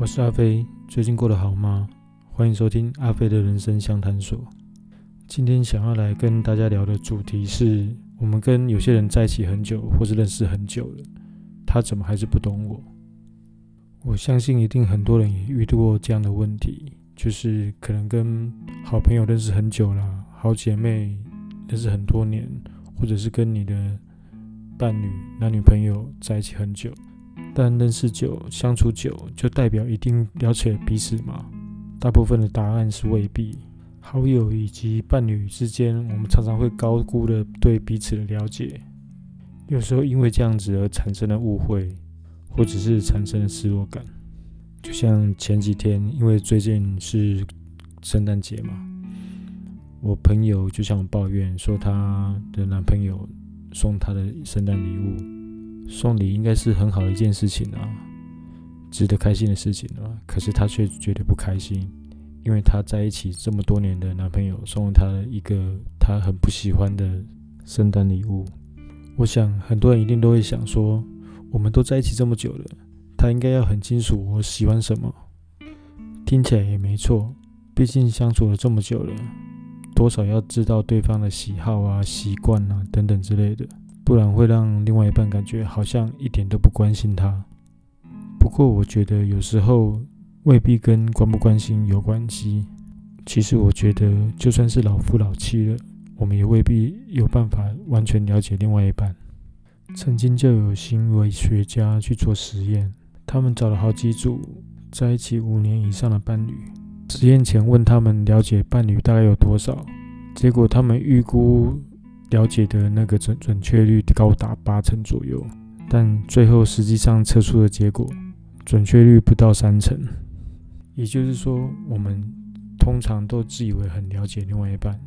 我是阿飞，最近过得好吗？欢迎收听阿飞的人生相谈所。今天想要来跟大家聊的主题是：我们跟有些人在一起很久，或是认识很久了，他怎么还是不懂我？我相信一定很多人也遇到过这样的问题，就是可能跟好朋友认识很久了，好姐妹认识很多年，或者是跟你的伴侣、男女朋友在一起很久。但认识久、相处久，就代表一定了解彼此吗？大部分的答案是未必。好友以及伴侣之间，我们常常会高估了对彼此的了解，有时候因为这样子而产生了误会，或者是产生了失落感。就像前几天，因为最近是圣诞节嘛，我朋友就向我抱怨说，她的男朋友送她的圣诞礼物。送礼应该是很好的一件事情啊，值得开心的事情啊。可是她却觉得不开心，因为她在一起这么多年的男朋友送了她一个她很不喜欢的圣诞礼物。我想很多人一定都会想说，我们都在一起这么久了，他应该要很清楚我喜欢什么。听起来也没错，毕竟相处了这么久了，多少要知道对方的喜好啊、习惯啊等等之类的。不然会让另外一半感觉好像一点都不关心他。不过我觉得有时候未必跟关不关心有关系。其实我觉得就算是老夫老妻了，我们也未必有办法完全了解另外一半。曾经就有行为学家去做实验，他们找了好几组在一起五年以上的伴侣，实验前问他们了解伴侣大概有多少，结果他们预估。了解的那个准准确率高达八成左右，但最后实际上测出的结果准确率不到三成。也就是说，我们通常都自以为很了解另外一半，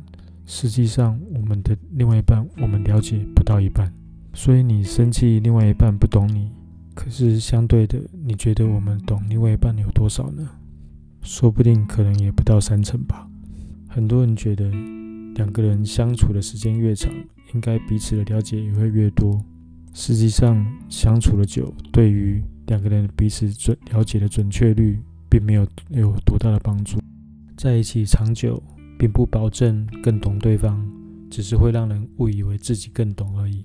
实际上我们的另外一半我们了解不到一半。所以你生气另外一半不懂你，可是相对的，你觉得我们懂另外一半有多少呢？说不定可能也不到三成吧。很多人觉得。两个人相处的时间越长，应该彼此的了解也会越多。实际上，相处的久，对于两个人彼此准了解的准确率，并没有有多大的帮助。在一起长久，并不保证更懂对方，只是会让人误以为自己更懂而已。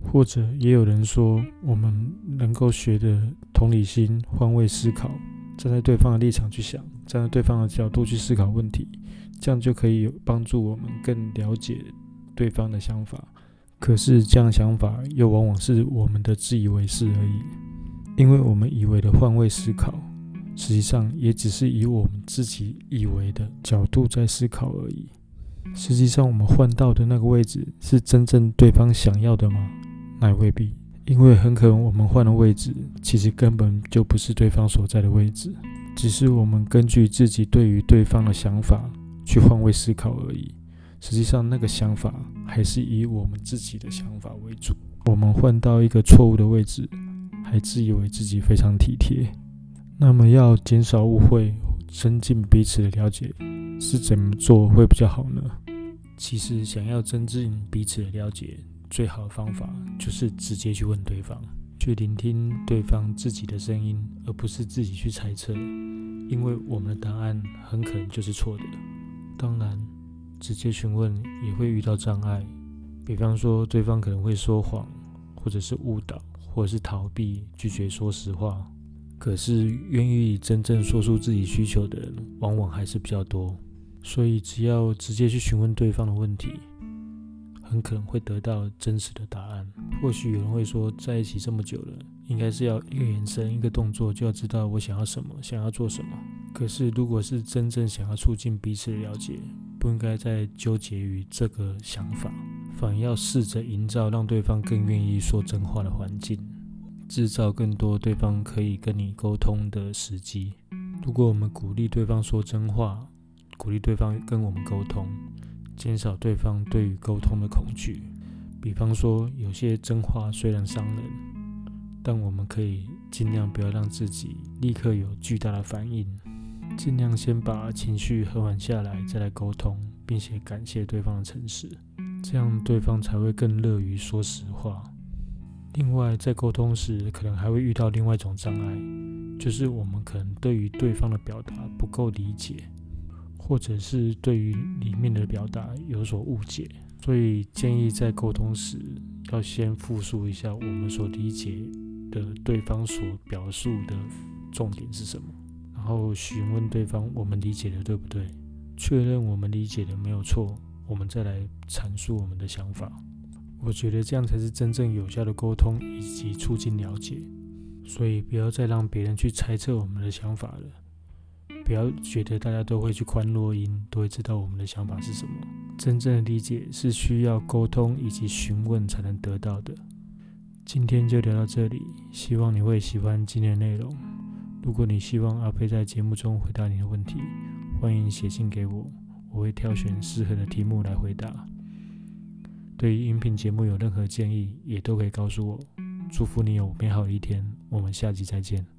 或者，也有人说，我们能够学的同理心、换位思考，站在对方的立场去想，站在对方的角度去思考问题。这样就可以帮助我们更了解对方的想法，可是这样想法又往往是我们的自以为是而已，因为我们以为的换位思考，实际上也只是以我们自己以为的角度在思考而已。实际上，我们换到的那个位置是真正对方想要的吗？那也未必，因为很可能我们换的位置其实根本就不是对方所在的位置，只是我们根据自己对于对方的想法。去换位思考而已，实际上那个想法还是以我们自己的想法为主。我们换到一个错误的位置，还自以为自己非常体贴。那么要减少误会，增进彼此的了解，是怎么做会比较好呢？其实想要增进彼此的了解，最好的方法就是直接去问对方，去聆听对方自己的声音，而不是自己去猜测，因为我们的答案很可能就是错的。当然，直接询问也会遇到障碍，比方说对方可能会说谎，或者是误导，或者是逃避、拒绝说实话。可是愿意真正说出自己需求的人，往往还是比较多。所以只要直接去询问对方的问题，很可能会得到真实的答案。或许有人会说，在一起这么久了，应该是要一个眼神、一个动作就要知道我想要什么，想要做什么。可是，如果是真正想要促进彼此的了解，不应该再纠结于这个想法，反而要试着营造让对方更愿意说真话的环境，制造更多对方可以跟你沟通的时机。如果我们鼓励对方说真话，鼓励对方跟我们沟通，减少对方对于沟通的恐惧。比方说，有些真话虽然伤人，但我们可以尽量不要让自己立刻有巨大的反应。尽量先把情绪和缓下来，再来沟通，并且感谢对方的诚实，这样对方才会更乐于说实话。另外，在沟通时，可能还会遇到另外一种障碍，就是我们可能对于对方的表达不够理解，或者是对于里面的表达有所误解，所以建议在沟通时要先复述一下我们所理解的对方所表述的重点是什么，然然后询问对方我们理解的对不对，确认我们理解的没有错，我们再来阐述我们的想法。我觉得这样才是真正有效的沟通以及促进了解。所以不要再让别人去猜测我们的想法了。不要觉得大家都会去宽落音，都会知道我们的想法是什么。真正的理解是需要沟通以及询问才能得到的。今天就聊到这里，希望你会喜欢今天的内容。如果你希望阿飞在节目中回答你的问题，欢迎写信给我，我会挑选适合的题目来回答。对于音频节目有任何建议，也都可以告诉我。祝福你有美好的一天，我们下集再见。